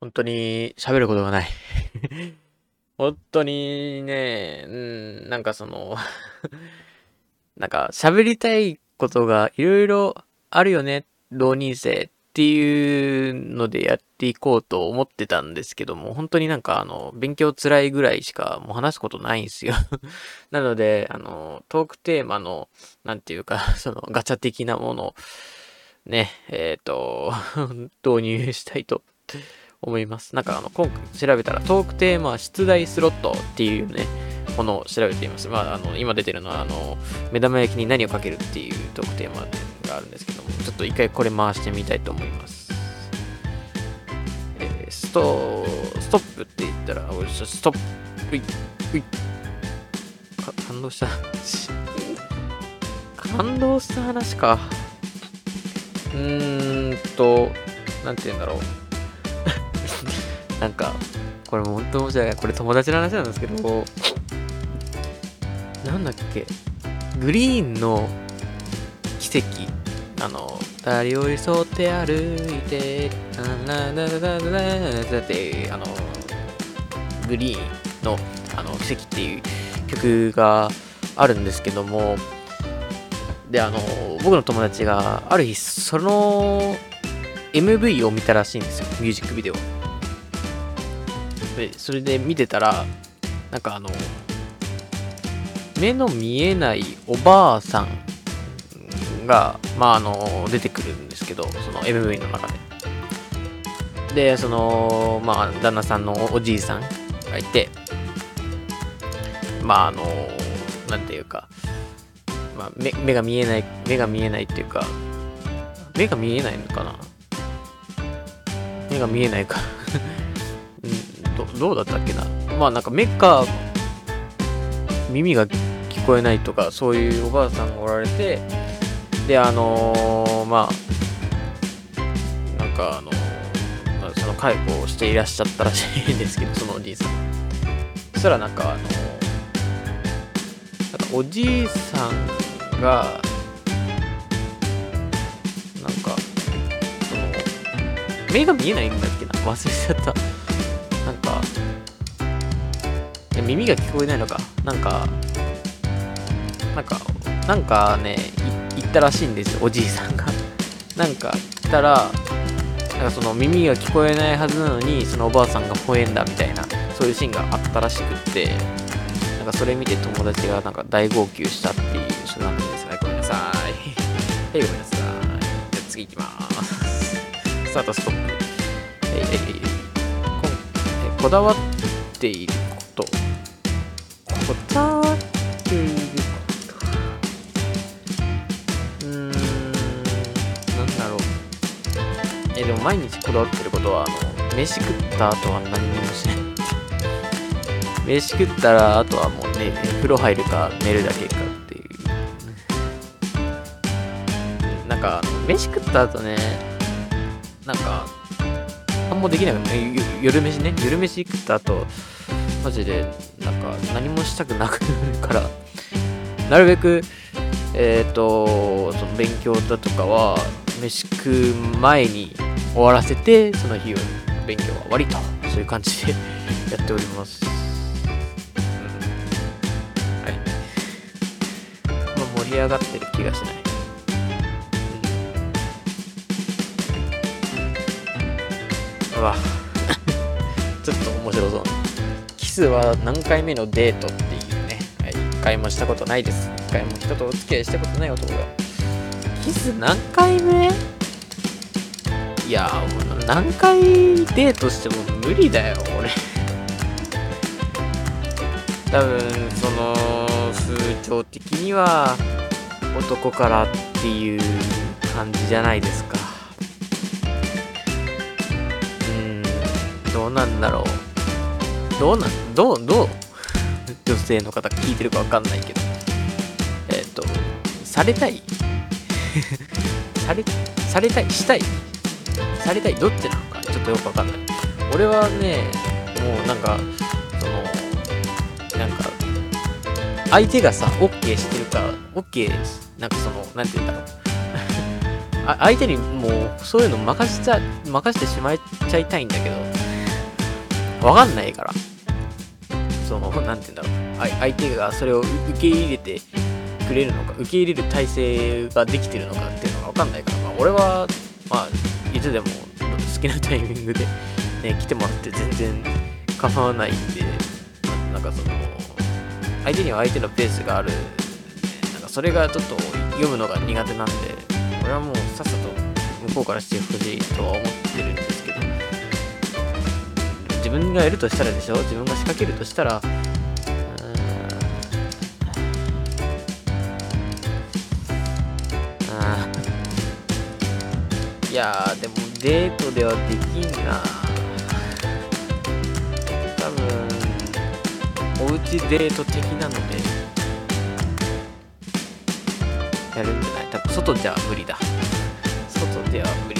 本当に喋ることがない。本当にね、うん、なんかその なんか喋りたいことがいろいろあるよね、浪人生っていうのでやっていこうと思ってたんですけども、本当になんかあの、勉強辛いぐらいしかもう話すことないんですよ なので、あの、トークテーマの、なんていうか、そのガチャ的なものね、えっ、ー、と、導入したいと思います。なんかあの、今回調べたらトークテーマ出題スロットっていうね、ものを調べています。まあ、あの、今出てるのは、あの、目玉焼きに何をかけるっていうトークテーマがあるんですけども、ちょっと一回これ回してみたいと思います。えー、ストストップって言ったら、おいしストップ、うい、うい、感動した。感動した話か。うーんと、なんて言うんだろう。なんか、これも本当申し訳ない。これ友達の話なんですけど、なんだっけ、グリーンの奇跡、あの、二人寄り添って歩いて、ななななななって、あの、グリーンのあの奇跡っていう曲があるんですけども、で、あの、僕の友達がある日、その MV を見たらしいんですよ、ミュージックビデオ。で、それで見てたら、なんかあの、目の見えないおばあさんが、まあ、あの、出てくるんですけど、その MV の中で。で、その、まあ、旦那さんのおじいさんがいて、まあ、あの、なんていうか、まあ、目目が見えない、目が見えないっていうか、目が見えないのかな？目が見えないかど、どうだったっけな？まあなんか目か耳が聞こえないとか、そういうおばあさんがおられて、で、あのー、まあ、なんかあのー、まあ、その介護をしていらっしゃったらしいんですけど、そのおじいさん。そしたらなんかあのー、なんかおじいさんがなんかその目が見えないんだっけな？忘れちゃった。耳が聞こえないのか。なんかなんかなんかね言ったらしいんですよおじいさんが。なんか言ったらなんかその耳が聞こえないはずなのにそのおばあさんが吠えんだみたいなそういうシーンがあったらしくってなんかそれ見て友達がなんか大号泣したっていう人なんです。ねごめんなさい。はいごめんなさい。じゃあ次行きます。スタートストップ。えいえい。えこだわっているとこだわっていること。うん。なんだろう。えでも毎日こだわってることはあの飯食った後は何にもしない。飯食ったら、あとはもうね、風呂入るか寝るだけかっていう。なんか、飯食った後ね、なんか、何もできなくて、夜飯ね、夜飯食った後、マジで、なんか、何もしたくなくなるから、なるべく、えっ、ー、と、その勉強だとかは、飯食う前に終わらせて、その日を勉強は終わりと、そういう感じで やっておりますはい。盛り上がってる気がしない。うわ ちょっと面白そう。キスは何回目のデートっていうね。はい、一回もしたことないです。一回も人とお付き合いしたことない男が。キス何回目？いやもう何回デートしても無理だよ、俺。多分、その、風潮的には、男からっていう感じじゃないですかうんどうなんだろうどうなんどうどう女性の方聞いてるかわかんないけど。えっ、ー、とされたい。されされたいしたい。されたいどっちなのか。ちょっとよくわかんない。俺はねもうなんかそのなんか相手がさ OK してるから OK なんかその何て言うんだろう相手にもうそういうの任せちゃ任せてしまいちゃいたいんだけど。わかんないから。その、なんて言うんだろう。相手がそれを受け入れてくれるのか、受け入れる体制ができてるのかっていうのがわかんないから、まあ、俺は、まあ、いつでも好きなタイミングで、ね、来てもらって全然構わないんで、なんかその、相手には相手のペースがある、なんかそれがちょっと読むのが苦手なんで、俺はもうさっさと向こうからしてほしいとは思ってるんで、自分がやるとしたらでしょ？自分が仕掛けるとしたら、いやーでもデートではできんな。多分おうちデート的なので。やるんじゃない？多分外じゃ無理だ。外では無理。